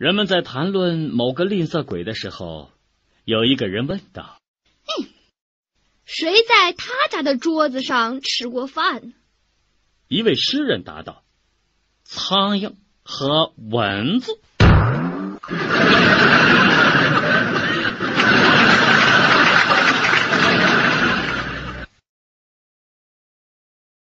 人们在谈论某个吝啬鬼的时候有一个人问道谁在他家的桌子上吃过饭？一位诗人答道苍蝇和蚊子。